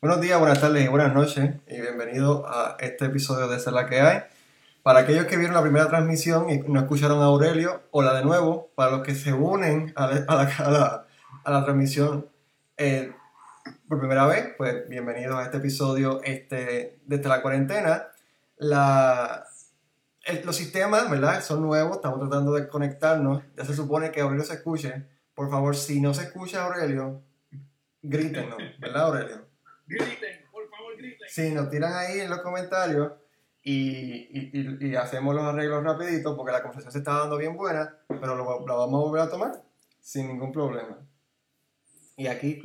Buenos días, buenas tardes y buenas noches y bienvenidos a este episodio de Ser la que hay. Para aquellos que vieron la primera transmisión y no escucharon a Aurelio, o la de nuevo, para los que se unen a la, a la, a la, transmisión eh, por primera vez, pues bienvenidos a este episodio este, desde la cuarentena. La, los sistemas, ¿verdad? Son nuevos, estamos tratando de conectarnos. Ya se supone que Aurelio se escuche. Por favor, si no se escucha Aurelio, grítenos, ¿verdad Aurelio? Griten, por favor, griten. Sí, nos tiran ahí en los comentarios y, y, y, hacemos los arreglos rapidito porque la conversación se está dando bien buena, pero lo, la vamos a volver a tomar sin ningún problema. Y aquí,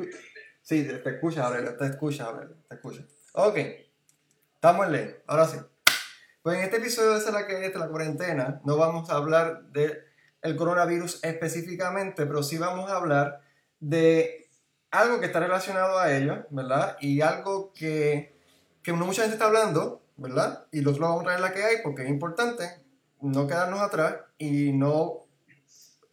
sí, te, escucha, Aurelio, te escucha, Aurelio, te escucha. Ok, estamos en ley, ahora sí. Pues en este episodio de la que de la cuarentena no vamos a hablar del el coronavirus específicamente, pero sí vamos a hablar de algo que está relacionado a ello, ¿verdad? Y algo que, que mucha gente está hablando, ¿verdad? Y los lo vamos a traer la que hay porque es importante no quedarnos atrás y no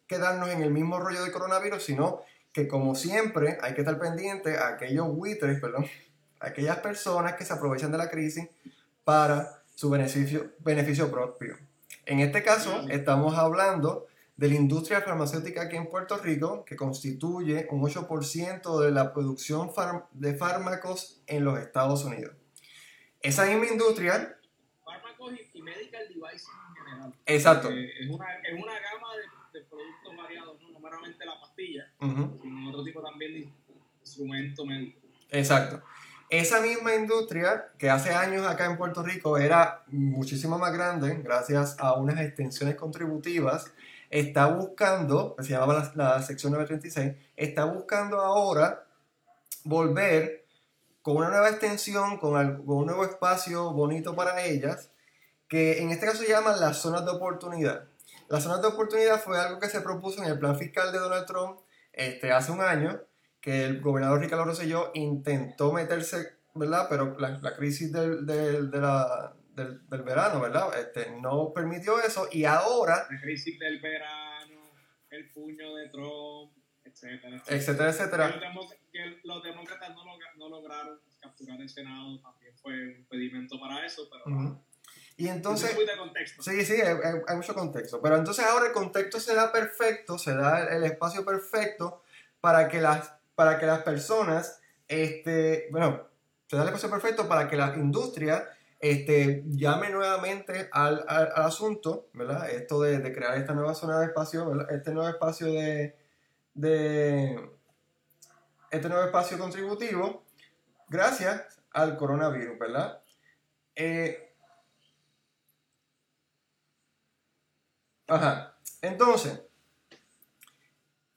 quedarnos en el mismo rollo de coronavirus, sino que como siempre hay que estar pendiente a aquellos buitres, perdón, aquellas personas que se aprovechan de la crisis para su beneficio, beneficio propio. En este caso estamos hablando de la industria farmacéutica aquí en Puerto Rico, que constituye un 8% de la producción de fármacos en los Estados Unidos. Esa misma industria... Fármacos y, medical devices en general. Exacto. es, una, es, una, gama de, productos variados, no, meramente la pastilla, sino otro tipo también de instrumento médico. Exacto. Esa misma industria que hace años acá en Puerto Rico era muchísimo más grande gracias a unas extensiones contributivas está buscando, se llamaba la, sección 936, está buscando ahora volver con una nueva extensión, con, un nuevo espacio bonito para ellas, que en este caso se llama las zonas de oportunidad. Las zonas de oportunidad fue algo que se propuso en el plan fiscal de Donald Trump este, hace un año, que el gobernador Ricardo Rosselló intentó meterse, ¿verdad? Pero la, crisis del, de la, del, verano, ¿verdad? Este, no permitió eso y ahora... La crisis del verano, el puño de Trump, etcétera, etcétera. etcétera, Que los demócratas no, lograron capturar el Senado, también fue un pedimento para eso, pero... Y entonces... Sí, sí, hay, mucho contexto. Pero entonces ahora el contexto se da perfecto, se da el, espacio perfecto para que las, para que las personas, este, bueno, se da el espacio perfecto para que la industria este, llame nuevamente al, al, asunto, ¿verdad? Esto de, crear esta nueva zona de espacio, ¿verdad? Este nuevo espacio de, de, este nuevo espacio contributivo, gracias al coronavirus, ¿verdad? Eh, ajá. Entonces,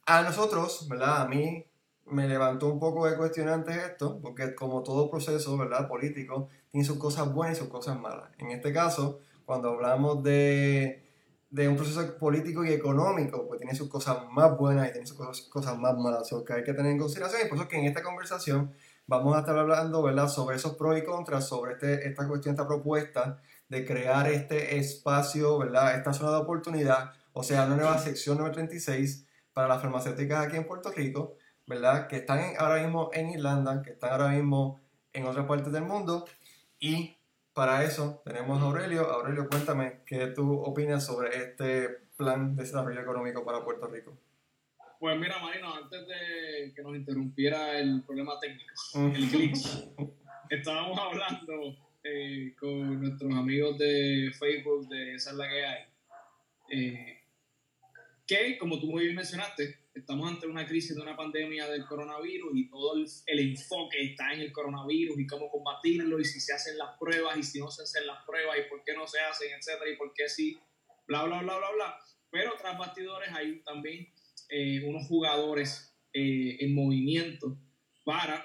a nosotros, ¿verdad? A mí me levantó un poco de cuestionantes esto, porque como todo proceso, ¿verdad? Político, tiene sus cosas buenas y sus cosas malas. En este caso, cuando hablamos de, de un proceso político y económico, pues tiene sus cosas más buenas y tiene sus cosas, cosas más malas, o que hay que tener en consideración. Y por eso que en esta conversación vamos a estar hablando, ¿verdad?, sobre esos pros y contras, sobre este, esta cuestión, esta propuesta de crear este espacio, ¿verdad?, esta zona de oportunidad, o sea, una nueva sección 936 para las farmacéuticas aquí en Puerto Rico, ¿verdad?, que están ahora mismo en Irlanda, que están ahora mismo en otras partes del mundo y para eso tenemos a Aurelio. Aurelio, cuéntame qué tú opinas sobre este plan de desarrollo económico para Puerto Rico. Pues mira, Marino, antes de que nos interrumpiera el problema técnico, el glitch, estábamos hablando eh, con nuestros amigos de Facebook de Esa es la que hay, eh, que como tú muy bien mencionaste, estamos ante una crisis de una pandemia del coronavirus y todo el, enfoque está en el coronavirus y cómo combatirlo y si se hacen las pruebas y si no se hacen las pruebas y por qué no se hacen, etcétera, y por qué sí, bla, bla, bla, bla, bla. Pero tras bastidores hay también eh, unos jugadores eh, en movimiento para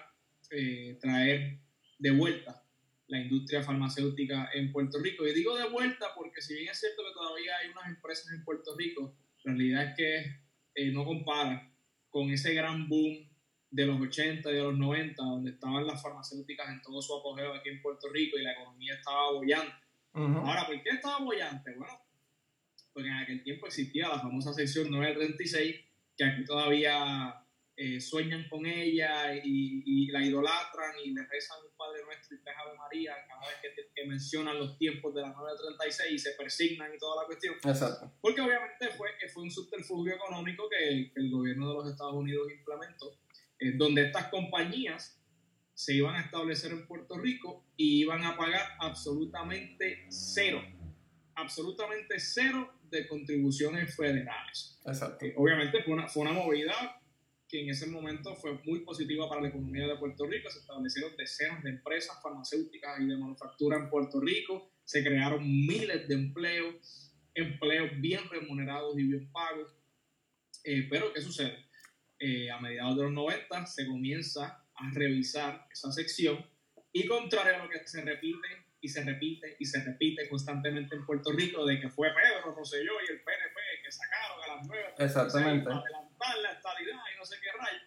eh, traer de vuelta la industria farmacéutica en Puerto Rico. Y digo de vuelta porque si bien es cierto que todavía hay unas empresas en Puerto Rico, la realidad es que eh, no compara con ese gran boom de los 80 y de los 90, donde estaban las farmacéuticas en todo su apogeo aquí en Puerto Rico y la economía estaba bollante. Ahora, ¿por qué estaba bollante? Bueno, porque en aquel tiempo existía la famosa sección 936, que aquí todavía eh, sueñan con ella y, la idolatran y le rezan un Padre Nuestro y tres Ave María cada vez que, mencionan los tiempos de la 936 y se persignan y toda la cuestión. Exacto. Porque obviamente fue, fue un subterfugio económico que, el gobierno de los Estados Unidos implementó, eh, donde estas compañías se iban a establecer en Puerto Rico y iban a pagar absolutamente cero, absolutamente cero de contribuciones federales. Exacto. Eh, obviamente fue una, fue una movida que en ese momento fue muy positiva para la economía de Puerto Rico. Se establecieron decenas de empresas farmacéuticas y de manufactura en Puerto Rico. Se crearon miles de empleos, empleos bien remunerados y bien pagos. Eh, pero, ¿qué sucede? Eh, a mediados de los 90 se comienza a revisar esa sección y contrario a lo que se repite y se repite y se repite constantemente en Puerto Rico de que fue Pedro Rosselló y el PNP que sacaron a las nuevas Exactamente. adelantar la estabilidad sé qué rayo.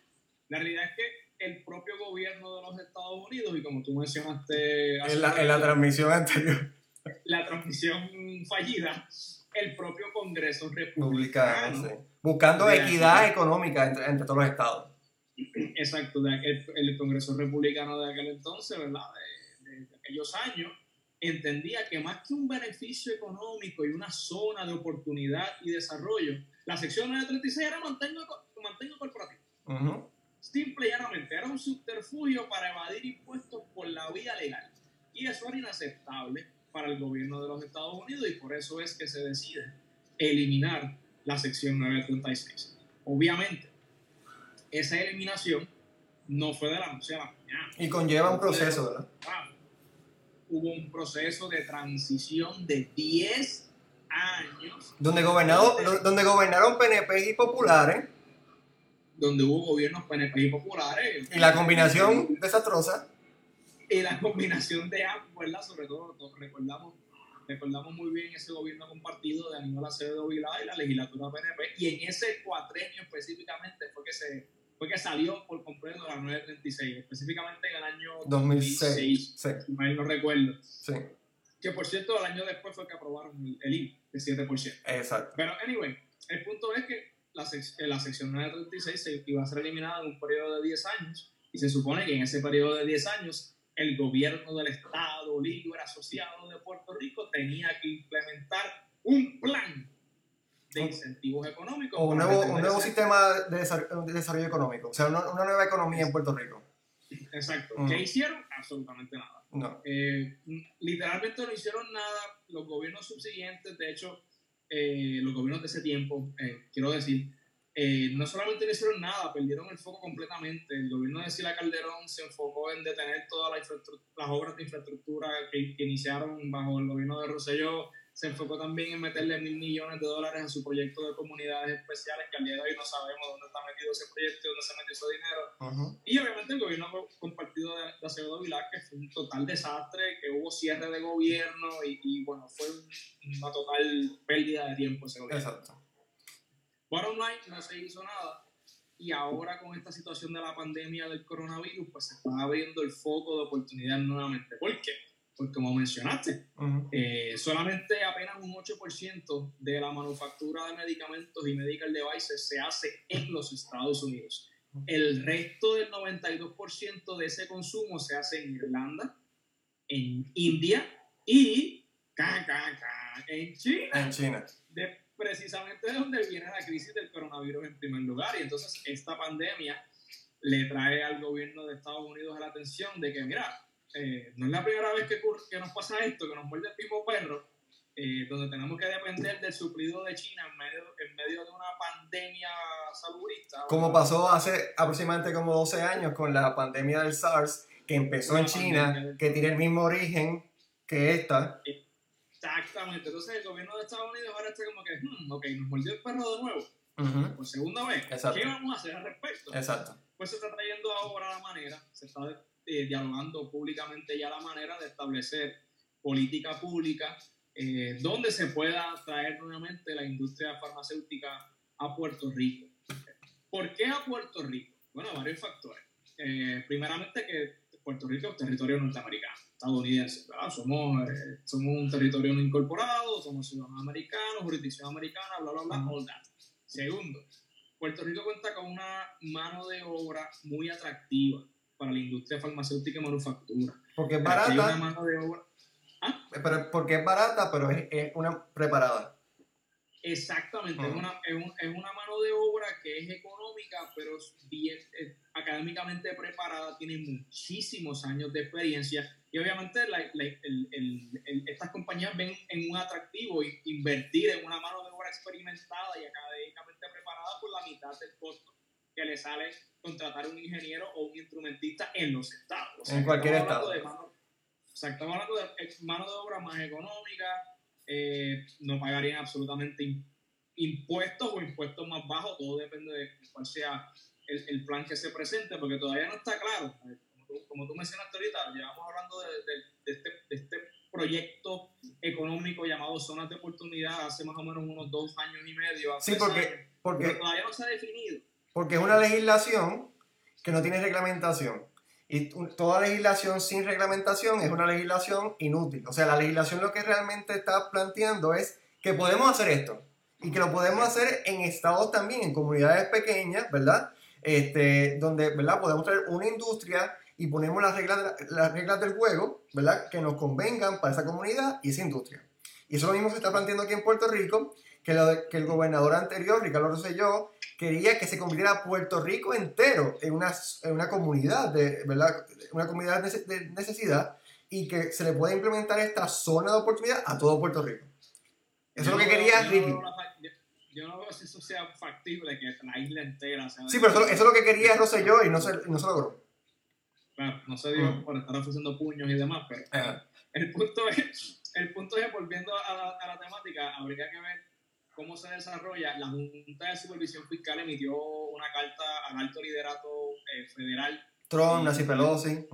La realidad es que el propio gobierno de los Estados Unidos, y como tú mencionaste en la, en la transmisión anterior, la transmisión fallida, el propio Congreso republicano, buscando equidad económica entre, entre, todos los estados. Exacto, el, el, Congreso republicano de aquel entonces, ¿verdad? de aquellos años, entendía que más que un beneficio económico y una zona de oportunidad y desarrollo, la sección 936 era mantengo, mantengo corporativo. Simple y llanamente, era un subterfugio para evadir impuestos por la vía legal. Y eso era inaceptable para el gobierno de los Estados Unidos y por eso es que se decide eliminar la sección 936. Obviamente, esa eliminación no fue de la noche a la mañana. Y conlleva un proceso, ¿verdad? hubo un proceso de transición de 10 años. Donde, gobernado, donde gobernaron PNP y populares. Donde hubo gobiernos PNP y populares. Y la combinación desastrosa. Y la combinación de ambos, ¿verdad? Sobre todo, recordamos, recordamos muy bien ese gobierno compartido de Aníbal Acevedo Vilá y la legislatura PNP. Y en ese cuatrenio específicamente fue que se fue que salió por completo la 936, específicamente en el año 2006, sí. si mal no recuerdo. Sí. Que por cierto, el año después fue que aprobaron el IVA de 7%. Exacto. Pero, anyway, el punto es que la, eh, la sección 936 se iba a ser eliminada en un periodo de 10 años y se supone que en ese periodo de 10 años el gobierno del Estado Libre Asociado de Puerto Rico tenía que implementar un plan de incentivos económicos. O un nuevo, un nuevo sistema de desarrollo, económico, o sea, una, nueva economía en Puerto Rico. Exacto. ¿Qué hicieron? Absolutamente nada. No. Eh, literalmente no hicieron nada los gobiernos subsiguientes, de hecho, eh, los gobiernos de ese tiempo, eh, quiero decir, no solamente no hicieron nada, perdieron el foco completamente. El gobierno de Sila Calderón se enfocó en detener todas las obras de infraestructura que, que, iniciaron bajo el gobierno de Rosselló se enfocó también en meterle mil millones de dólares a su proyecto de comunidades especiales, que al día de hoy no sabemos dónde está metido ese proyecto y dónde se metió ese dinero. Y obviamente el gobierno compartido de, de Acevedo Vilar, que fue un total desastre, que hubo cierre de gobierno y, bueno, fue una total pérdida de tiempo ese gobierno. Exacto. Bottom line, no se hizo nada. Y ahora con esta situación de la pandemia del coronavirus, pues se está abriendo el foco de oportunidad nuevamente. ¿Por qué? Pues como mencionaste, eh, solamente apenas un 8% de la manufactura de medicamentos y medical devices se hace en los Estados Unidos. El resto del 92% de ese consumo se hace en Irlanda, en India y en China. En China. De, precisamente de donde viene la crisis del coronavirus en primer lugar. Y entonces esta pandemia le trae al gobierno de Estados Unidos la atención de que, mira, eh, no es la primera vez que, que, nos pasa esto, que nos muerde el mismo perro, eh, donde tenemos que depender del suplido de China en medio, en medio de una pandemia saludista. Como pasó hace aproximadamente como 12 años con la pandemia del SARS, que empezó en China, que tiene el mismo origen que esta. Exactamente, entonces el gobierno de Estados Unidos ahora está como que, hmm, ok, nos mordió el perro de nuevo. Por segunda vez. ¿Qué vamos a hacer al respecto? Exacto. Pues se está trayendo ahora la manera, se está eh, dialogando públicamente ya la manera de establecer política pública eh, donde se pueda traer nuevamente la industria farmacéutica a Puerto Rico. ¿Por qué a Puerto Rico? Bueno, varios factores. Eh, primeramente que Puerto Rico es territorio norteamericano. estadounidenses. Somos, eh, somos un territorio no incorporado, somos ciudadanos americanos, jurisdicción americana, bla, bla, bla, all that. Segundo, Puerto Rico cuenta con una mano de obra muy atractiva para la industria farmacéutica y manufactura. Porque es barata. Una mano de obra. ¿Ah? Pero, porque es barata, pero es, es una preparada. Exactamente, es, una, es, un, es, una mano de obra que es económica, pero bien académicamente preparada, tiene muchísimos años de experiencia y obviamente la, el, el, estas compañías ven en un atractivo invertir en una mano de obra experimentada y académicamente preparada por la mitad del costo que le sale contratar un ingeniero o un instrumentista en los estados. en cualquier estado. estamos hablando de mano de obra más económica eh, no pagarían absolutamente impuestos o impuestos más bajos, todo depende de cuál sea el, el plan que se presente, porque todavía no está claro. Como tú, como tú mencionaste ahorita, llevamos hablando de, de, este, de, este, proyecto económico llamado Zonas de Oportunidad hace más o menos unos dos años y medio. Sí, porque, porque todavía no se ha definido. Porque es una legislación que no tiene reglamentación. Y toda legislación sin reglamentación es una legislación inútil. O sea, la legislación lo que realmente está planteando es que podemos hacer esto y que lo podemos hacer en estados también, en comunidades pequeñas, ¿verdad? Este, donde, ¿verdad? Podemos tener una industria y ponemos las reglas, las reglas del juego, ¿verdad? Que nos convengan para esa comunidad y esa industria. Y eso lo mismo se está planteando aquí en Puerto Rico, que, lo, que el gobernador anterior, Ricardo Rosselló, quería que se convirtiera Puerto Rico entero en una, en una comunidad, de, ¿verdad? Una comunidad de necesidad y que se le pueda implementar esta zona de oportunidad a todo Puerto Rico. Eso es lo que quería Ricky. yo no veo si eso sea factible, que la isla entera sea... Sí, pero eso, es lo que quería Rosselló y no se, no se logró. Bueno, no se dio mm. por estar ofreciendo puños y demás, pero el, punto es, el punto es, volviendo a la, a la temática, habría que ver cómo se desarrolla, la Junta de Supervisión Fiscal emitió una carta al alto liderato eh, federal. Trump, Nancy Pelosi.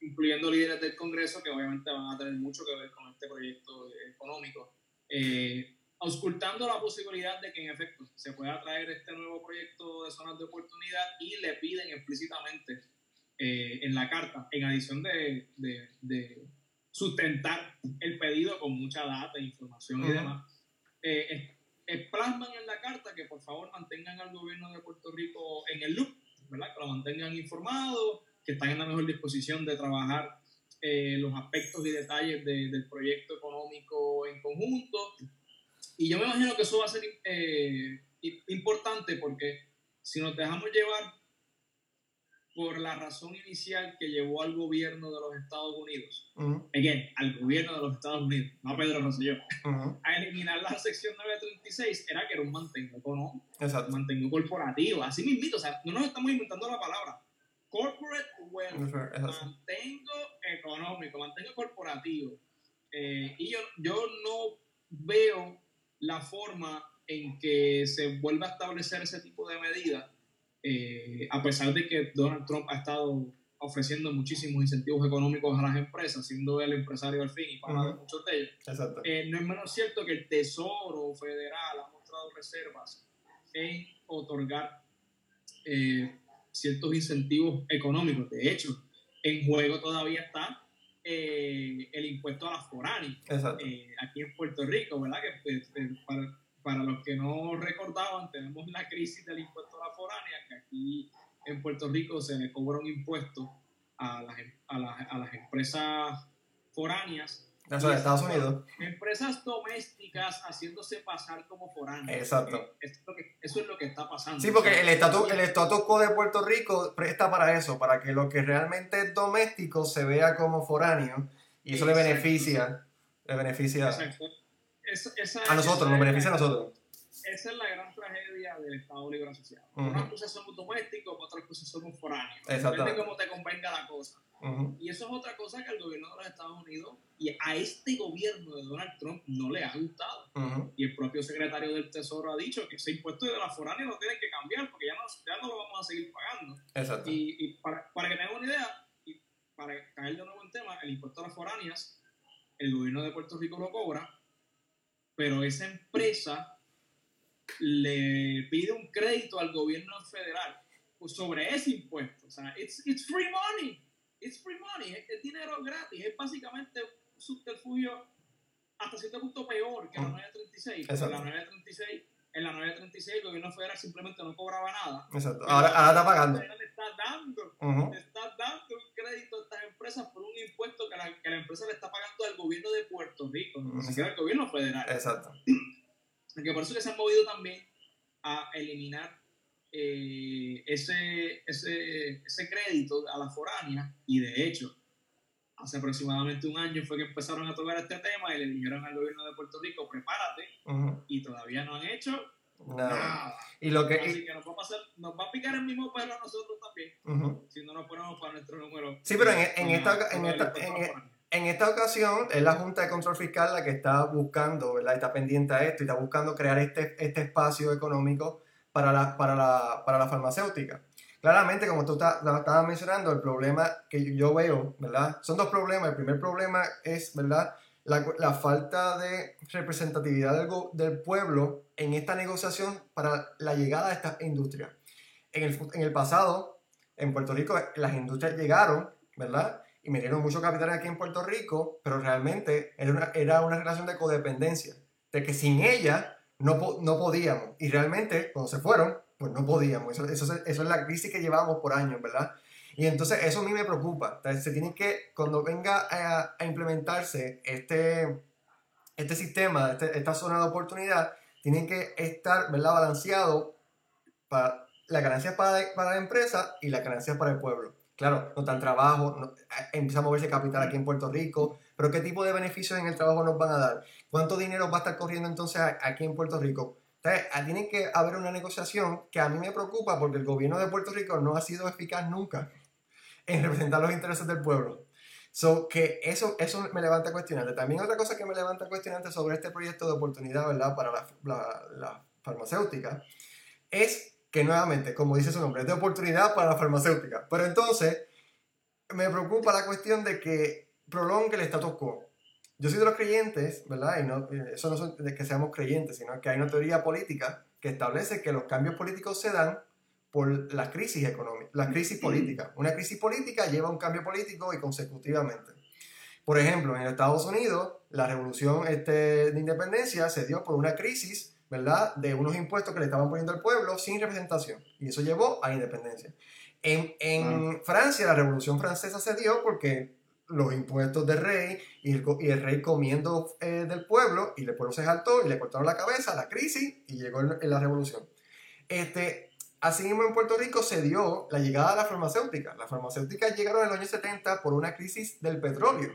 Incluyendo líderes del Congreso que obviamente van a tener mucho que ver con este proyecto económico. Eh, auscultando la posibilidad de que en efecto se pueda traer este nuevo proyecto de zonas de oportunidad y le piden explícitamente eh, en la carta, en adición de, de, sustentar el pedido con mucha data, información y demás, plasman en la carta que por favor mantengan al gobierno de Puerto Rico en el loop, ¿verdad? que lo mantengan informado, que están en la mejor disposición de trabajar eh, los aspectos y detalles del proyecto económico en conjunto. Y yo me imagino que eso va a ser eh, importante porque si nos dejamos llevar por la razón inicial que llevó al gobierno de los Estados Unidos, again, al gobierno de los Estados Unidos, no a Pedro Rosselló, a eliminar la sección 936 era que era un mantengo económico, un mantengo corporativo, así mismito, o sea, no nos estamos inventando la palabra. Corporate wealth, mantengo económico, mantengo corporativo. Eh, y yo, yo no veo la forma en que se vuelva a establecer ese tipo de medidas eh, a pesar de que Donald Trump ha estado ofreciendo muchísimos incentivos económicos a las empresas, siendo él empresario al fin y para muchos de ellos, eh, no es menos cierto que el Tesoro Federal ha mostrado reservas en otorgar eh, ciertos incentivos económicos. De hecho, en juego todavía está el impuesto a las foráneas aquí en Puerto Rico, ¿verdad? Que para, para los que no recordaban, tenemos la crisis del impuesto a la foránea, que aquí en Puerto Rico se le cobra un impuesto a las, em, a las, a las empresas foráneas. Eso de Estados Unidos. Empresas domésticas haciéndose pasar como foráneas. Exacto. Eso es, lo que, eso es lo que está pasando. Sí, porque el estatus el quo de Puerto Rico presta para eso, para que lo que realmente es doméstico se vea como foráneo y eso le beneficia. Le beneficia. Exacto a nosotros, nos beneficia a nosotros. Esa es la gran tragedia del Estado Libre Asociado. Unas cosas somos domésticos, otras cosas somos foráneos. Depende de cómo te convenga la cosa. Y eso es otra cosa que al gobierno de los Estados Unidos y a este gobierno de Donald Trump no le ha gustado. Y el propio secretario del Tesoro ha dicho que ese impuesto de la foránea no tiene que cambiar porque ya no, ya no lo vamos a seguir pagando. Exacto. Y, y para, para, que tengan una idea, y para caer de nuevo en tema, el impuesto a las foráneas, el gobierno de Puerto Rico lo cobra pero esa empresa le pide un crédito al gobierno federal sobre ese impuesto. O sea, it's, it's free money. it's free money, es, dinero gratis, es básicamente un subterfugio hasta cierto punto peor que la 936. Porque la 936 en la 936 el gobierno federal simplemente no cobraba nada. Exacto. Ahora, ahora está pagando. Le está dando, le está dando un crédito a estas empresas por un impuesto que la, que la empresa le está pagando al gobierno de Puerto Rico, ni siquiera al gobierno federal. Exacto. Porque por eso que se han movido también a eliminar eh, ese, ese, ese crédito a la foránea y de hecho hace aproximadamente un año fue que empezaron a tocar este tema y le dijeron al gobierno de Puerto Rico, prepárate, y todavía no han hecho nada. Y lo que, Así que nos va, a pasar, nos va a picar el mismo perro a nosotros también, si no nos ponemos para nuestro número. Sí, pero en, en esta, en, esta, en, esta ocasión es la Junta de Control Fiscal la que está buscando, ¿verdad? Está pendiente a esto y está buscando crear este, este espacio económico para la, para la, para la farmacéutica. Claramente, como tú estabas mencionando, el problema que yo veo, ¿verdad? Son dos problemas. El primer problema es, ¿verdad? La, falta de representatividad del, pueblo en esta negociación para la llegada de esta industria. En el, pasado, en Puerto Rico, las industrias llegaron, ¿verdad? Y me dieron mucho capital aquí en Puerto Rico, pero realmente era una, era una relación de codependencia, de que sin ella no, no podíamos. Y realmente, cuando se fueron, pues no podíamos. Eso, eso, es la crisis que llevamos por años, ¿verdad? Y entonces eso a mí me preocupa. se tiene que, cuando venga a, implementarse este, este sistema, este, esta zona de oportunidad, tienen que estar, ¿verdad? Balanceado para las ganancias para, para la empresa y las ganancias para el pueblo. Claro, no tan trabajo, no, empieza a moverse capital aquí en Puerto Rico, pero ¿qué tipo de beneficios en el trabajo nos van a dar? ¿Cuánto dinero va a estar corriendo entonces aquí en Puerto Rico? Entonces, tiene que haber una negociación que a mí me preocupa porque el gobierno de Puerto Rico no ha sido eficaz nunca en representar los intereses del pueblo. So, que eso, eso me levanta cuestionante. También otra cosa que me levanta cuestionante sobre este proyecto de oportunidad, ¿verdad? Para la, la, farmacéutica, es que nuevamente, como dice su nombre, es de oportunidad para la farmacéutica. Pero entonces, me preocupa la cuestión de que prolongue el status quo. Yo soy de los creyentes, ¿verdad? Y no, eh, eso no es de que seamos creyentes, sino que hay una teoría política que establece que los cambios políticos se dan por la crisis económica, la crisis política. Una crisis política lleva a un cambio político y consecutivamente. Por ejemplo, en Estados Unidos, la revolución este, de independencia se dio por una crisis, ¿verdad?, de unos impuestos que le estaban poniendo al pueblo sin representación. Y eso llevó a la independencia. En, en Francia, la revolución francesa se dio porque los impuestos del rey y el, rey comiendo eh, del pueblo y el pueblo se saltó y le cortaron la cabeza, la crisis y llegó la revolución. Este, asimismo en Puerto Rico se dio la llegada de la farmacéutica. Las farmacéuticas llegaron en los años 70 por una crisis del petróleo.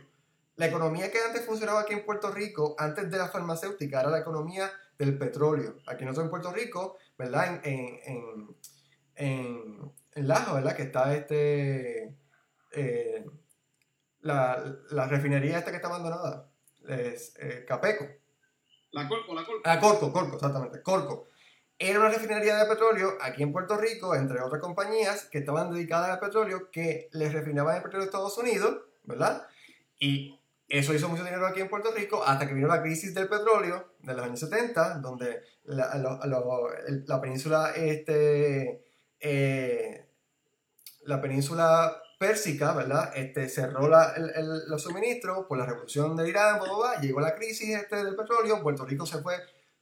La economía que antes funcionaba aquí en Puerto Rico, antes de la farmacéutica, era la economía del petróleo. Aquí nosotros en Puerto Rico, ¿verdad? En, en, en, en Laja, ¿verdad? Que está este... Eh, la, la refinería esta que está abandonada, es eh, Capeco. La Corco, la Corco. La Corco, Corco, exactamente, Corco. Era una refinería de petróleo aquí en Puerto Rico, entre otras compañías que estaban dedicadas al petróleo, que les refinaban el petróleo de Estados Unidos, ¿verdad? Y eso hizo mucho dinero aquí en Puerto Rico hasta que vino la crisis del petróleo de los años 70, donde la, la península, este, eh, la península Pérsica, ¿verdad? Este, cerró la, el, los suministros por la revolución de Irán, llegó la crisis este del petróleo, Puerto Rico se fue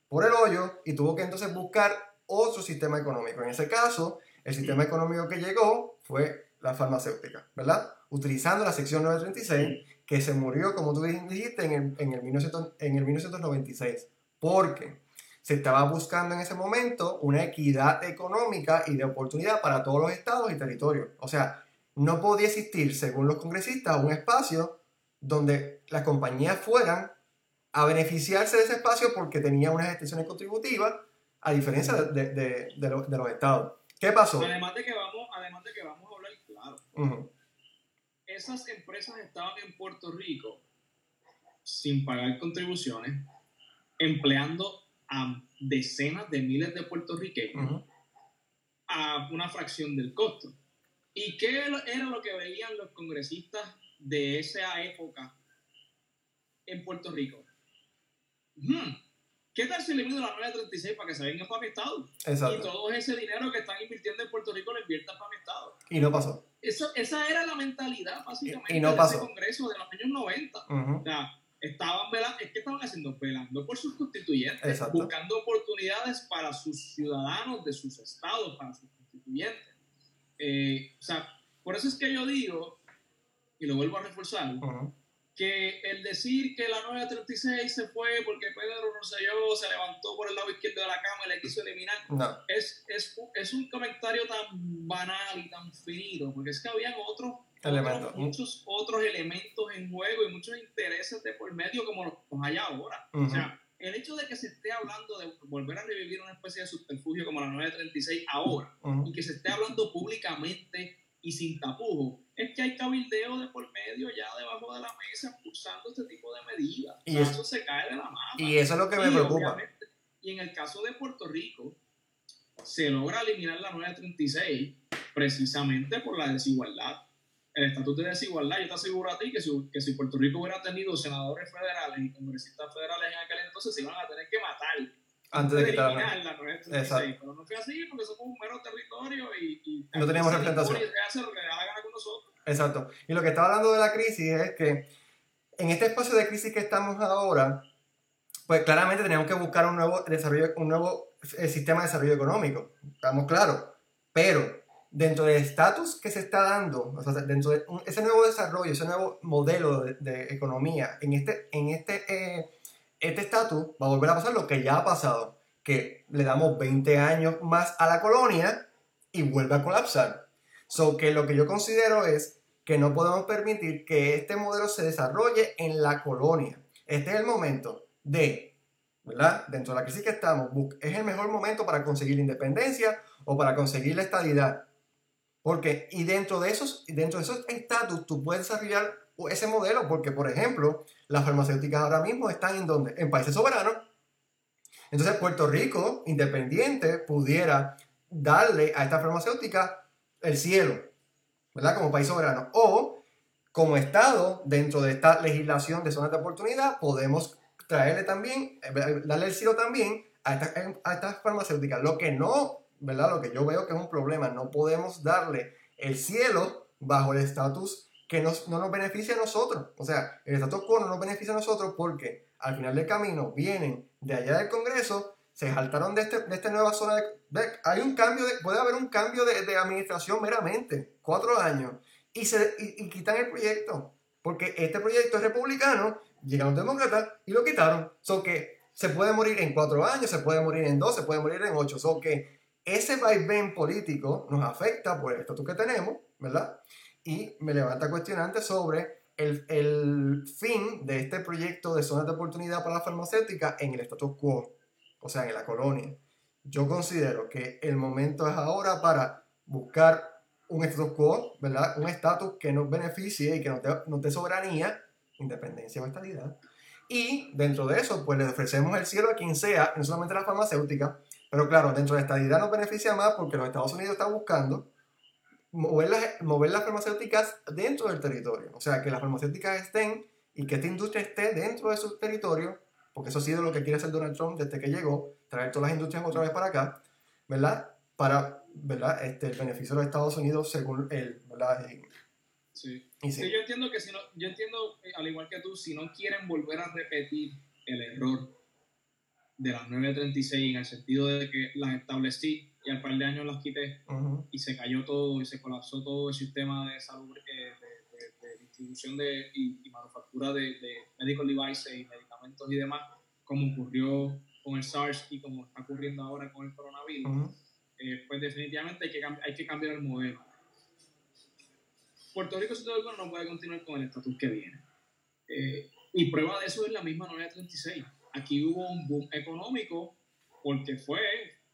por el hoyo y tuvo que entonces buscar otro sistema económico. En ese caso, el sistema económico que llegó fue la farmacéutica, ¿verdad? Utilizando la sección 936, que se murió, como tú dijiste, en el, en el, 1900, en el 1996, porque se estaba buscando en ese momento una equidad económica y de oportunidad para todos los estados y territorios. O sea, no podía existir, según los congresistas, un espacio donde las compañías fueran a beneficiarse de ese espacio porque tenía unas extensiones contributivas, a diferencia de, de, de, los, de los, estados. ¿Qué pasó? Además de que vamos, además de que vamos a hablar claro. Esas empresas estaban en Puerto Rico sin pagar contribuciones, empleando a decenas de miles de puertorriqueños a una fracción del costo. ¿Y qué era lo que veían los congresistas de esa época en Puerto Rico? Hmm, ¿Qué tal si elimino la 936 para que se venga para mi estado? Exacto. Y todo ese dinero que están invirtiendo en Puerto Rico lo inviertan para mi estado. Y no pasó. eso, esa era la mentalidad, básicamente, y, no de ese Congreso de los años 90. O sea, estaban velando, es que estaban haciendo, velando por sus constituyentes, buscando oportunidades para sus ciudadanos de sus estados, para sus constituyentes. Eh, o sea, por eso es que yo digo, y lo vuelvo a reforzar, que el decir que la 936 se fue porque Pedro Rosselló se levantó por el lado izquierdo de la cama y le quiso eliminar, es, es, es, un comentario tan banal y tan finito, porque es que habían otros, muchos otros elementos en juego y muchos intereses de por medio como los, hay ahora. O sea, el hecho de que se esté hablando de volver a revivir una especie de subterfugio como la 936 ahora y que se esté hablando públicamente y sin tapujos, es que hay cabildeo de por medio ya debajo de la mesa impulsando este tipo de medidas. Y eso, se cae de la mano. Y eso es lo que me preocupa. Y en el caso de Puerto Rico, se logra eliminar la 936 precisamente por la desigualdad. El estatuto de desigualdad, yo te aseguro a ti que si, que si Puerto Rico hubiera tenido senadores federales y congresistas federales en aquel entonces, se iban a tener que matar antes de quitar la Exacto. Pero no fue así porque somos un mero territorio y, y no teníamos representación. Exacto. Y lo que estaba hablando de la crisis es que en este espacio de crisis que estamos ahora, pues claramente tenemos que buscar un nuevo desarrollo, un nuevo eh, sistema de desarrollo económico. Estamos claros. Pero dentro del estatus que se está dando, o sea, dentro de ese nuevo desarrollo, ese nuevo modelo de, economía, en este, en este eh, este estatus va a volver a pasar lo que ya ha pasado, que le damos 20 años más a la colonia y vuelve a colapsar. So que lo que yo considero es que no podemos permitir que este modelo se desarrolle en la colonia. Este es el momento de, ¿verdad? Dentro de la crisis que estamos, es el mejor momento para conseguir la independencia o para conseguir la estabilidad. Porque, y dentro de esos, dentro de esos estatus, tú puedes desarrollar ese modelo, porque, por ejemplo, las farmacéuticas ahora mismo están en donde? En países soberanos. Entonces, Puerto Rico, independiente, pudiera darle a esta farmacéutica el cielo, ¿verdad? Como país soberano. O, como Estado, dentro de esta legislación de zonas de oportunidad, podemos traerle también, eh, darle el cielo también a, a estas farmacéuticas. Lo que no, ¿verdad? Lo que yo veo que es un problema, no podemos darle el cielo bajo el estatus que no nos beneficia a nosotros. O sea, el status quo no nos beneficia a nosotros porque al final del camino vienen de allá del Congreso, se saltaron de, este, de esta nueva zona de, Hay un cambio, de, puede haber un cambio de, administración meramente, cuatro años, y, se, y, quitan el proyecto. Porque este proyecto es republicano, llegaron demócratas y lo quitaron. So que se puede morir en cuatro años, se puede morir en dos, se puede morir en ocho. So que ese vaivén político nos afecta por el estatus que tenemos, ¿verdad? y me levanta cuestionante sobre el, el, fin de este proyecto de zonas de oportunidad para la farmacéutica en el status quo, o sea, en la colonia. Yo considero que el momento es ahora para buscar un status quo, ¿verdad? Un estatus que nos beneficie y que nos dé, nos dé soberanía, independencia o estabilidad. Y dentro de eso, pues le ofrecemos el cielo a quien sea, no solamente a la farmacéutica, pero claro, dentro de la estabilidad nos beneficia más porque los Estados Unidos están buscando mover las, mover las farmacéuticas dentro del territorio. O sea, que las farmacéuticas estén y que esta industria esté dentro de su territorio, porque eso ha sido lo que quiere hacer Donald Trump desde que llegó, traer todas las industrias otra vez para acá, ¿verdad? Para, ¿verdad? Este, el beneficio de los Estados Unidos según él, ¿verdad? sí. sí. yo entiendo que si no, yo entiendo, eh, al igual que tú, si no quieren volver a repetir el error de las 936 en el sentido de que las establecí y al par de años las quité y se cayó todo y se colapsó todo el sistema de salud, eh, de, distribución de, y, manufactura de, medical devices y medicamentos y demás, como ocurrió con el SARS y como está ocurriendo ahora con el coronavirus, eh, pues definitivamente hay que, hay que cambiar el modelo. Puerto Rico, si todo no puede continuar con el estatus que viene. Eh, y prueba de eso es la misma 936 aquí hubo un boom económico porque fue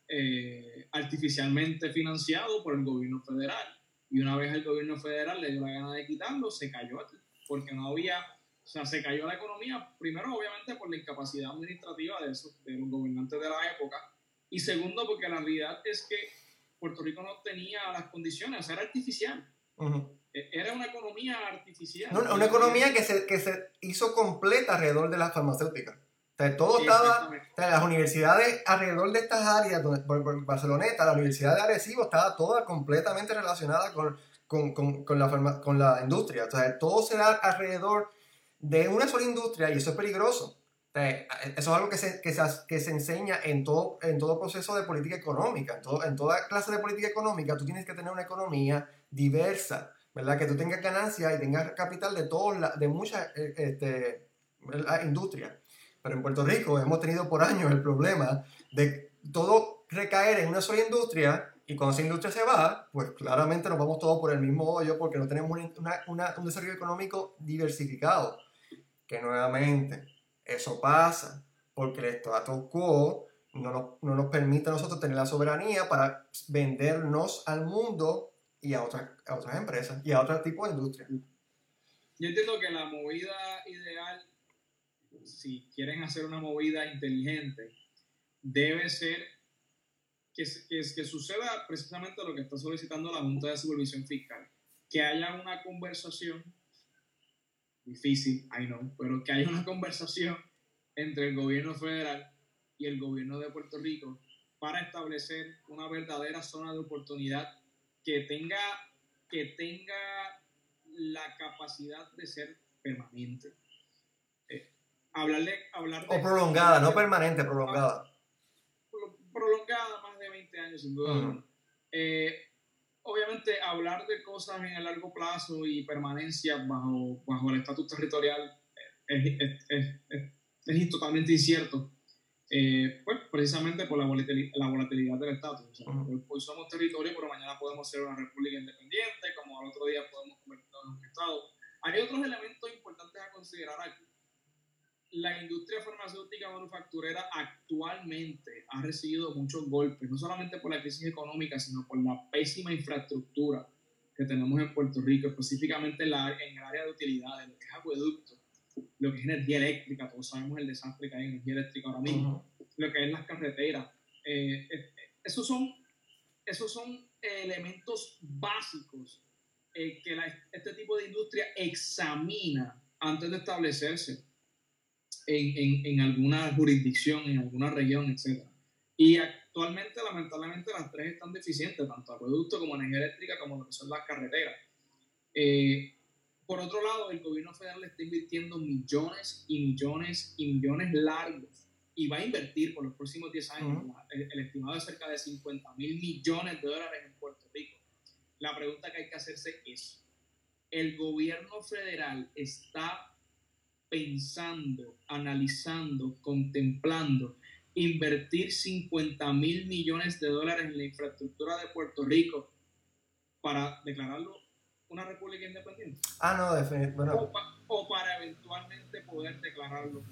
eh, artificialmente financiado por el gobierno federal. Y una vez el gobierno federal le dio la gana de quitarlo, se cayó porque no había, o sea, se cayó la economía, primero obviamente por la incapacidad administrativa de, de los gobernantes de la época, y segundo porque la realidad es que Puerto Rico no tenía las condiciones, era artificial. E, era una economía artificial. una economía que se, que se hizo completa alrededor de las farmacéuticas todo estaba, las universidades alrededor de estas áreas, donde, por, Barceloneta, la Universidad de Arecibo estaba toda completamente relacionada con, con, con, con, la, con la industria. O sea, todo se da alrededor de una sola industria y eso es peligroso. eso es algo que se, que se, que se enseña en todo, en todo proceso de política económica. En, todo, en toda clase de política económica tú tienes que tener una economía diversa, ¿verdad? Que tú tengas ganancias y tengas capital de, todo de muchas eh, este, industrias. Pero en Puerto Rico hemos tenido por años el problema de todo recaer en una sola industria y cuando esa industria se va, pues claramente nos vamos todos por el mismo hoyo porque no tenemos un desarrollo económico diversificado. Que nuevamente, eso pasa porque el status quo no nos, no nos permite a nosotros tener la soberanía para vendernos al mundo y a otras, a otras empresas y a otro tipo de industria. Yo entiendo que la movida ideal, si quieren hacer una movida inteligente, debe ser que, que, que suceda precisamente lo que está solicitando la Junta de Supervisión Fiscal, que haya una conversación, difícil, I know, pero que haya una conversación entre el gobierno federal y el gobierno de Puerto Rico para establecer una verdadera zona de oportunidad que tenga, que tenga la capacidad de ser permanente. Hablarle, hablar o prolongada, no permanente, prolongada prolongada, más de 20 años sin duda. Eh, obviamente hablar de cosas en el largo plazo y permanencia bajo, bajo el estatus territorial es, es, es, totalmente incierto. Eh, pues precisamente por la volatilidad, la volatilidad del estatus. hoy, somos territorio, pero mañana podemos ser una república independiente, como al otro día podemos convertirnos en un estado. Hay otros elementos importantes a considerar aquí la industria farmacéutica manufacturera actualmente ha recibido muchos golpes, no solamente por la crisis económica, sino por la pésima infraestructura que tenemos en Puerto Rico, específicamente en, la, en el área de utilidades, lo que es acueducto, lo que es energía eléctrica, todos sabemos el desastre que hay en energía eléctrica ahora mismo, lo que es las carreteras. Eh, eh, esos son, esos son elementos básicos eh, que este tipo de industria examina antes de establecerse en, en, alguna jurisdicción, en alguna región, etc. Y actualmente, lamentablemente, las tres están deficientes, tanto acueducto como energía eléctrica, como lo que son las carreteras. Eh, por otro lado, el gobierno federal está invirtiendo millones y millones y millones largos y va a invertir por los próximos 10 años, el, el, estimado es cerca de 50 mil millones de dólares en Puerto Rico. La pregunta que hay que hacerse es, ¿el gobierno federal está pensando, analizando, contemplando invertir 50 mil millones de dólares en la infraestructura de Puerto Rico para declararlo una república independiente? Ah, no, definitivamente. O, para eventualmente poder declararlo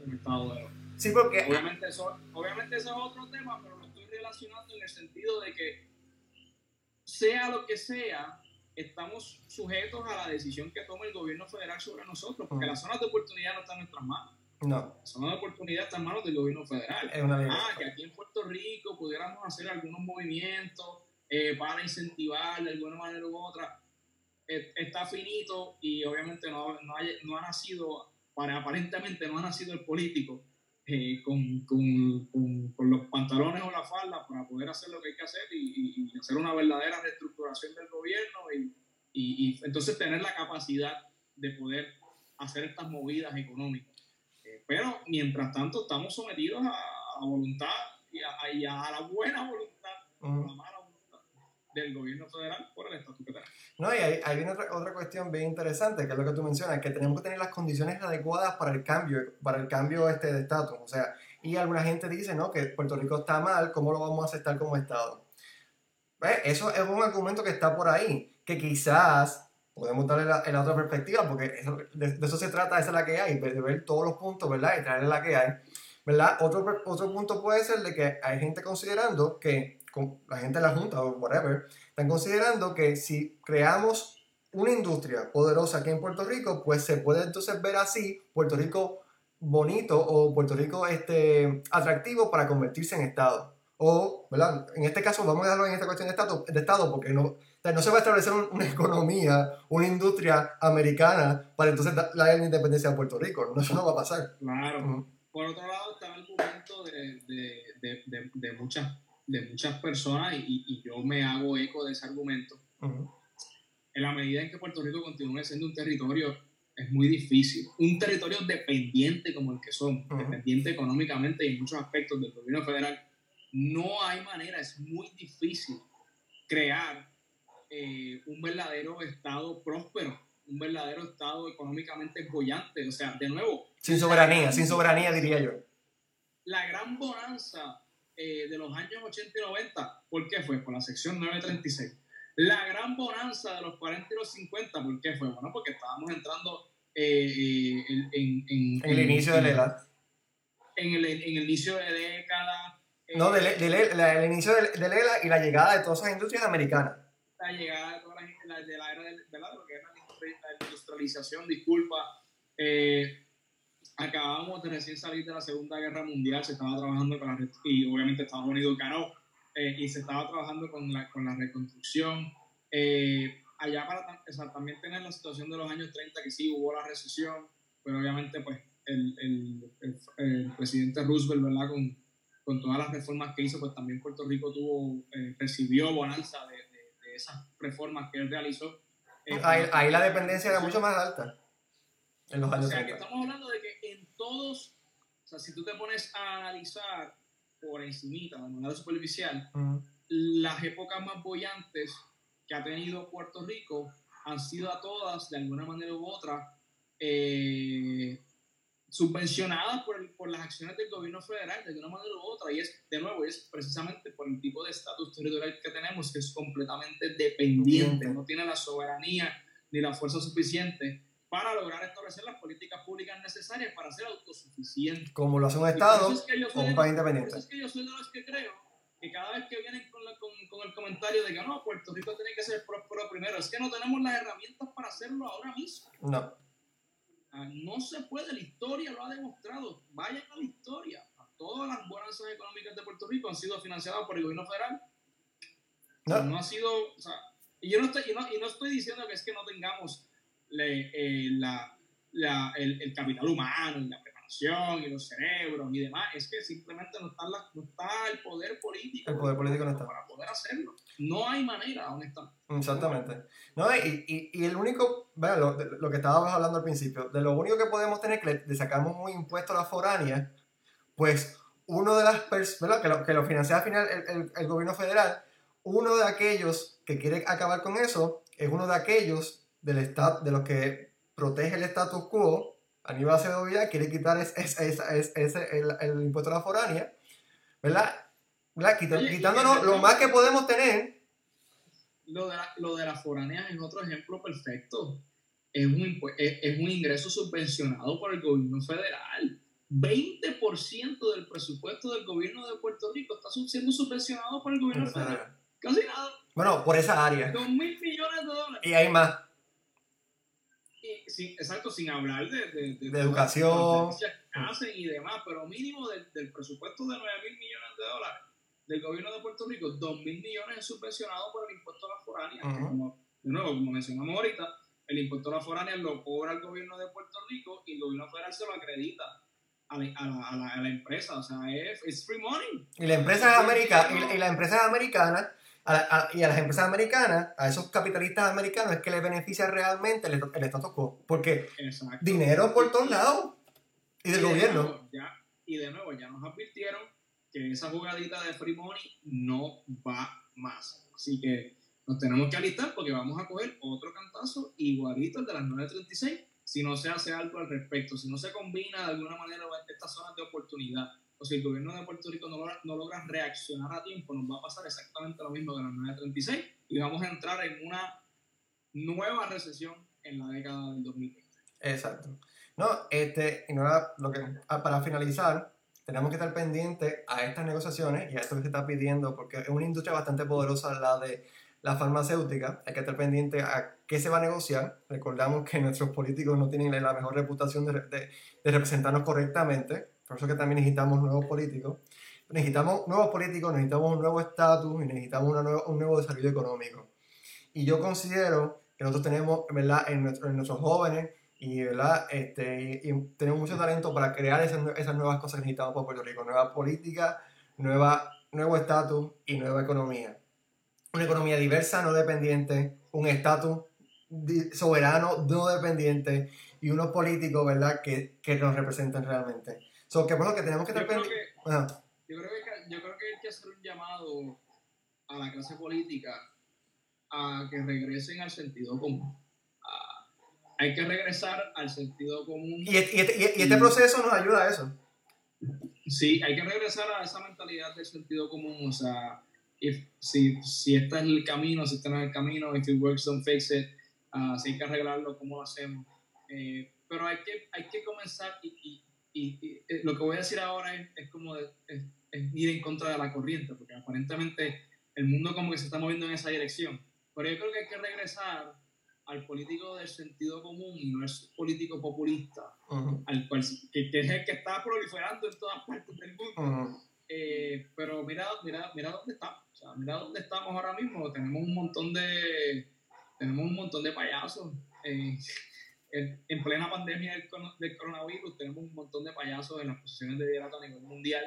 un Estado de Derecho. Sí, porque... Obviamente eso, obviamente eso es otro tema, pero lo estoy relacionando en el sentido de que sea lo que sea, estamos sujetos a la decisión que tome el gobierno federal sobre nosotros, porque las zonas de oportunidad no están en nuestras manos. No. Las zonas de oportunidad están en manos del gobierno federal. Es una ah, que aquí en Puerto Rico pudiéramos hacer algunos movimientos eh, para incentivar de alguna manera u otra. Eh, está finito y obviamente no, no, no, ha nacido, para, aparentemente no ha nacido el político eh, con, con, con, los pantalones o la falda para poder hacer lo que hay que hacer y, y hacer una verdadera reestructuración del gobierno y, y, entonces tener la capacidad de poder hacer estas movidas económicas. Eh, pero mientras tanto estamos sometidos a, a voluntad y a, a, la buena voluntad, a la mala voluntad del gobierno federal por el estatuto que. No, y hay, hay otra, otra cuestión bien interesante, que es lo que tú mencionas, que tenemos que tener las condiciones adecuadas para el cambio, para el cambio este de estatus. O sea, y alguna gente dice, ¿no? Que Puerto Rico está mal, ¿cómo lo vamos a aceptar como Estado? Eso es un argumento que está por ahí, que quizás podemos darle la, otra perspectiva, porque de, eso se trata, esa es la que hay, de ver todos los puntos, ¿verdad? Y traerle la que hay, ¿verdad? Otro, otro punto puede ser de que hay gente considerando que, la gente de la Junta o whatever, están considerando que si creamos una industria poderosa aquí en Puerto Rico, pues se puede entonces ver así Puerto Rico bonito o Puerto Rico este, atractivo para convertirse en Estado. O, ¿verdad? En este caso, vamos a dejarlo en esta cuestión de Estado, de estado porque no, no se va a establecer una economía, una industria americana para entonces la independencia de Puerto Rico. No, eso no va a pasar. Claro. Por otro lado, está el argumento de, de, de, de, muchas, de muchas personas, y, y, yo me hago eco de ese argumento, en la medida en que Puerto Rico continúe siendo un territorio, es muy difícil. Un territorio dependiente como el que somos, dependiente económicamente y en muchos aspectos del gobierno federal, no hay manera, es muy difícil crear eh, un verdadero Estado próspero, un verdadero Estado económicamente bollante. O sea, de nuevo. Sin soberanía, sin soberanía diría yo. La gran bonanza eh, de los años 80 y 90, ¿por qué fue? Por la sección 936. La gran bonanza de los 40 y los 50, ¿por qué fue? Bueno, porque estábamos entrando eh, en, en, el inicio de la edad. En el, en el inicio de década no, del el inicio de, de ELA y la llegada de todas esas industrias americanas. La llegada de, la, de la era de, lo que es industrialización, disculpa. Eh, acabamos de recién salir de la Segunda Guerra Mundial, se estaba trabajando con la, y obviamente Estados Unidos ganó, eh, y se estaba trabajando con la, con la reconstrucción. Eh, allá para también tener la situación de los años 30, que sí hubo la recesión, pero obviamente pues el, el, el, el presidente Roosevelt, ¿verdad? Con, con todas las reformas que hizo, pues también Puerto Rico tuvo, eh, recibió bonanza de, de, esas reformas que él realizó. Eh, ahí, la dependencia era mucho más alta en los años O sea, que estamos hablando de que en todos, o sea, si tú te pones a analizar por encimita, de manera superficial, las épocas más bollantes que ha tenido Puerto Rico han sido a todas, de alguna manera u otra, eh, subvencionadas por, por, las acciones del gobierno federal de una manera u otra. Y es, de nuevo, es precisamente por el tipo de estatus territorial que tenemos, que es completamente dependiente, no tiene la soberanía ni la fuerza suficiente para lograr establecer las políticas públicas necesarias para ser autosuficiente. Como lo hace un Estado o un país independiente. es que yo soy de los que creo que cada vez que vienen con, con, con, el comentario de que no, Puerto Rico tiene que ser próspero primero, es que no tenemos las herramientas para hacerlo ahora mismo. No. Ah, no se puede, la historia lo ha demostrado. Vayan a la historia. Todas las bonanzas económicas de Puerto Rico han sido financiadas por el gobierno federal. No, ha sido. O sea, y yo no estoy, y no, y no estoy diciendo que es que no tengamos eh, la, la, el, el, capital humano y la y los cerebros y demás, es que simplemente no está, la, no está el poder político. El poder político no está. Para poder hacerlo. No hay manera, honestamente. Exactamente. No, y, y, y el único, vean, lo, lo, que estábamos hablando al principio, de lo único que podemos tener que le sacamos un impuesto a la foránea, pues uno de las personas, que lo, que lo financia al final el, el, el gobierno federal, uno de aquellos que quiere acabar con eso es uno de aquellos del estado, de los que protege el status quo Aníbal Acevedo Villar quiere quitar el, impuesto a la foránea, ¿verdad? Quitándonos lo más que podemos tener. Lo de, la, lo de foránea es otro ejemplo perfecto. Es un, es, un ingreso subvencionado por el gobierno federal. 20% del presupuesto del gobierno de Puerto Rico está siendo subvencionado por el gobierno federal. Casi nada. Bueno, por esa área. Dos mil millones de dólares. Y hay más sí, exacto, sin hablar de, de, de, de educación hacen y demás, pero mínimo del, del presupuesto de 9 mil millones de dólares del gobierno de Puerto Rico, 2 mil millones es subvencionado por el impuesto a la foránea. como, de nuevo, como mencionamos ahorita, el impuesto a la foránea lo cobra el gobierno de Puerto Rico y el gobierno federal se lo acredita. A la, a la, a la, empresa, o sea, es free money. Y la empresa es americana, y la empresa es americana y a las empresas americanas, a esos capitalistas americanos, es que les beneficia realmente el, el status quo. Porque dinero por todos lados y del gobierno. ya, y de nuevo, ya nos advirtieron que esa jugadita de free money no va más. Así que nos tenemos que alistar porque vamos a coger otro cantazo igualito el de las 9.36 si no se hace algo al respecto, si no se combina de alguna manera estas zonas de oportunidad o si el gobierno de Puerto Rico no logra, reaccionar a tiempo, nos va a pasar exactamente lo mismo que en la 936 y vamos a entrar en una nueva recesión en la década del 2020. Exacto. No, este, y no lo que, ah, para finalizar, tenemos que estar pendientes a estas negociaciones y a esto que se está pidiendo, porque es una industria bastante poderosa la de la farmacéutica, hay que estar pendiente a qué se va a negociar. Recordamos que nuestros políticos no tienen la mejor reputación de, de, de representarnos correctamente por eso que también necesitamos nuevos políticos. Necesitamos nuevos políticos, necesitamos un nuevo estatus y necesitamos un nuevo desarrollo económico. Y yo considero que nosotros tenemos, ¿verdad?, en, nuestros jóvenes y, ¿verdad? Este, y, tenemos mucho talento para crear esas, esas, nuevas cosas que necesitamos para Puerto Rico. Nueva política, nueva, nuevo estatus y nueva economía. Una economía diversa, no dependiente, un estatus soberanos, no dependientes y unos políticos, ¿verdad?, que, que nos representen realmente. So, que por que tenemos que estar pendientes. Yo, yo creo que hay que hacer un llamado a la clase política a que regresen al sentido común. Hay que regresar al sentido común. Y, este, y, este proceso nos ayuda a eso. Sí, hay que regresar a esa mentalidad del sentido común. O sea, si, si este es el camino, si este no es el camino, if it works, don't fix it. Uh, si hay que arreglarlo, ¿cómo lo hacemos? Eh, pero hay que, hay que comenzar y, y, eh, lo que voy a decir ahora es, es como es, ir en contra de la corriente, porque aparentemente el mundo como que se está moviendo en esa dirección. Pero yo creo que hay que regresar al político del sentido común y no es político populista, al cual, que, es el que está proliferando en todas partes del mundo. Eh, pero mira, mira, mira dónde estamos, o sea, mira dónde estamos ahora mismo. Tenemos un montón de, tenemos un montón de payasos. Eh, en, plena pandemia del, coronavirus tenemos un montón de payasos en las posiciones de liderato a nivel mundial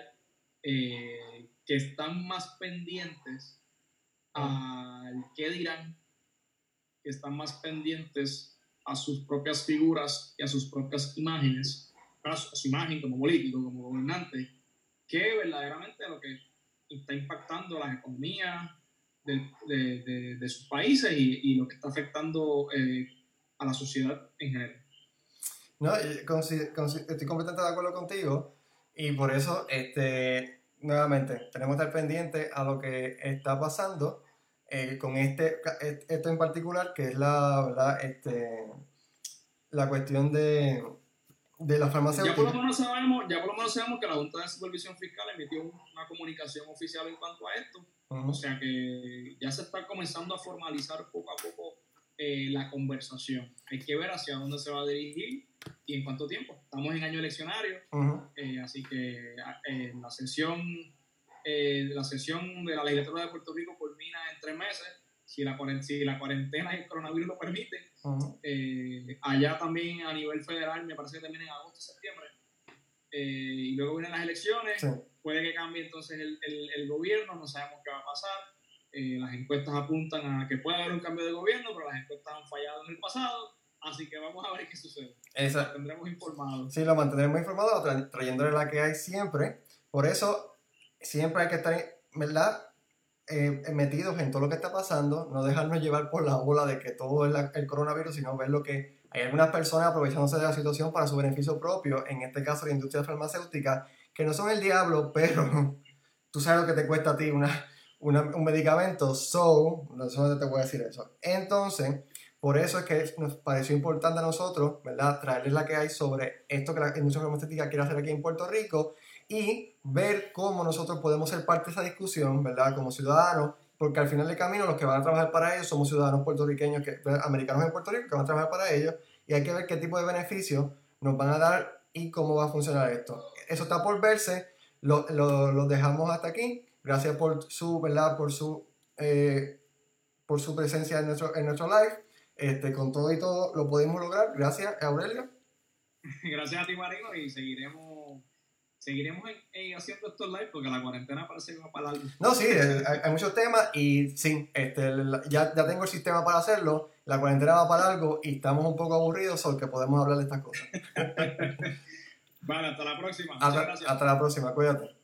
eh, que están más pendientes al qué dirán, que están más pendientes a sus propias figuras y a sus propias imágenes, a su, imagen como político, como gobernante, que verdaderamente lo que está impactando las economías de, de, de, sus países y, y, lo que está afectando eh, a la sociedad en general. No, estoy completamente de acuerdo contigo y por eso, este, nuevamente, tenemos que estar pendientes a lo que está pasando eh, con este, esto en particular, que es la, ¿verdad? Este, la cuestión de, de la farmacéutica. Ya por, lo menos sabemos, ya por lo menos sabemos que la Junta de Supervisión Fiscal emitió una comunicación oficial en cuanto a esto. O sea que ya se está comenzando a formalizar poco a poco eh, la conversación. Hay que ver hacia dónde se va a dirigir y en cuánto tiempo. Estamos en año eleccionario, eh, así que eh, la sesión la sesión de la legislatura de Puerto Rico culmina en tres meses. Si la, si la cuarentena y el coronavirus lo permiten, allá también a nivel federal, me parece que también en agosto, septiembre, y luego vienen las elecciones, puede que cambie entonces el, el, el, gobierno, no sabemos qué va a pasar, eh, las encuestas apuntan a que puede haber un cambio de gobierno, pero las encuestas han fallado en el pasado. Así que vamos a ver qué sucede. Lo mantendremos informado. Sí, lo mantendremos informado, trayéndole la que hay siempre. Por eso, siempre hay que estar, ¿verdad? Eh, metidos en todo lo que está pasando, no dejarnos llevar por la ola de que todo es el coronavirus, sino ver lo que hay algunas personas aprovechándose de la situación para su beneficio propio, en este caso la industria farmacéutica, que no son el diablo, pero tú sabes lo que te cuesta a ti una, un medicamento, so, no te voy a decir eso. Entonces, por eso es que nos pareció importante a nosotros, ¿verdad?, traerles la que hay sobre esto que la industria farmacéutica quiere hacer aquí en Puerto Rico y ver cómo nosotros podemos ser parte de esa discusión, ¿verdad?, como ciudadanos, porque al final del camino los que van a trabajar para ellos somos ciudadanos puertorriqueños, que, americanos en Puerto Rico, que van a trabajar para ellos, y hay que ver qué tipo de beneficios nos van a dar y cómo va a funcionar esto. Eso está por verse, lo, lo, lo dejamos hasta aquí. Gracias por su, ¿verdad? Por su, eh, por su presencia en nuestro, en nuestro live. Este, con todo y todo lo podemos lograr. Gracias, Aurelio. Gracias a ti, Marino, y seguiremos seguiremos haciendo estos live porque la cuarentena parece que va para largo. No, sí, eh, hay, muchos temas y sí, este, ya, ya tengo el sistema para hacerlo, la cuarentena va para largo y estamos un poco aburridos, solo que podemos hablar de estas cosas. vale, hasta la próxima. Hasta, hasta la próxima, cuídate.